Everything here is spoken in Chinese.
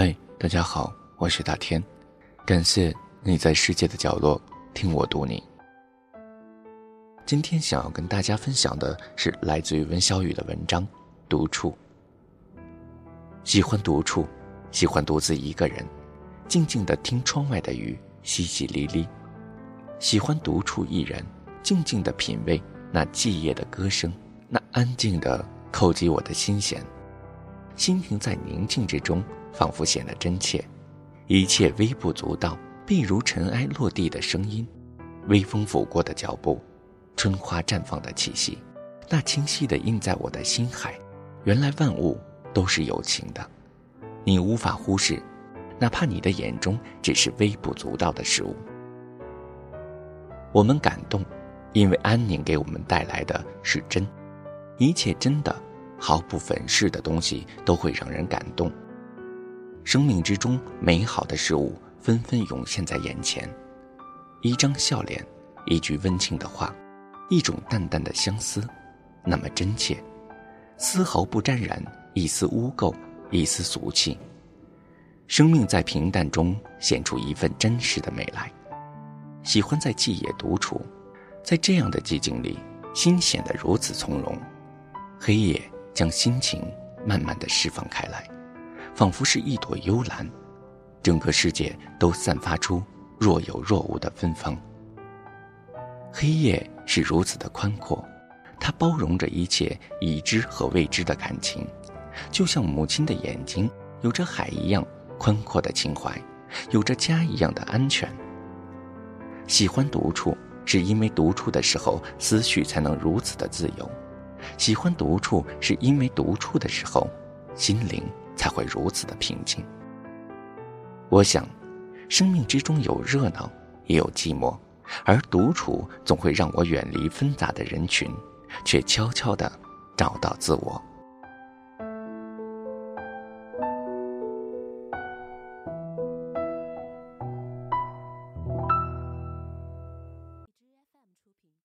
嗨，大家好，我是大天，感谢你在世界的角落听我读你。今天想要跟大家分享的是来自于温小雨的文章《独处》。喜欢独处，喜欢独自一个人，静静的听窗外的雨淅淅沥沥；喜欢独处一人，静静的品味那寂夜的歌声，那安静的叩击我的心弦，心停在宁静之中。仿佛显得真切，一切微不足道，必如尘埃落地的声音，微风拂过的脚步，春花绽放的气息，那清晰的印在我的心海。原来万物都是有情的，你无法忽视，哪怕你的眼中只是微不足道的事物。我们感动，因为安宁给我们带来的是真，一切真的、毫不粉饰的东西都会让人感动。生命之中美好的事物纷纷涌现在眼前，一张笑脸，一句温情的话，一种淡淡的相思，那么真切，丝毫不沾染一丝污垢，一丝俗气。生命在平淡中显出一份真实的美来。喜欢在寂夜独处，在这样的寂静里，心显得如此从容。黑夜将心情慢慢的释放开来。仿佛是一朵幽兰，整个世界都散发出若有若无的芬芳。黑夜是如此的宽阔，它包容着一切已知和未知的感情，就像母亲的眼睛有着海一样宽阔的情怀，有着家一样的安全。喜欢独处，是因为独处的时候思绪才能如此的自由；喜欢独处，是因为独处的时候心灵。才会如此的平静。我想，生命之中有热闹，也有寂寞，而独处总会让我远离纷杂的人群，却悄悄的找到自我。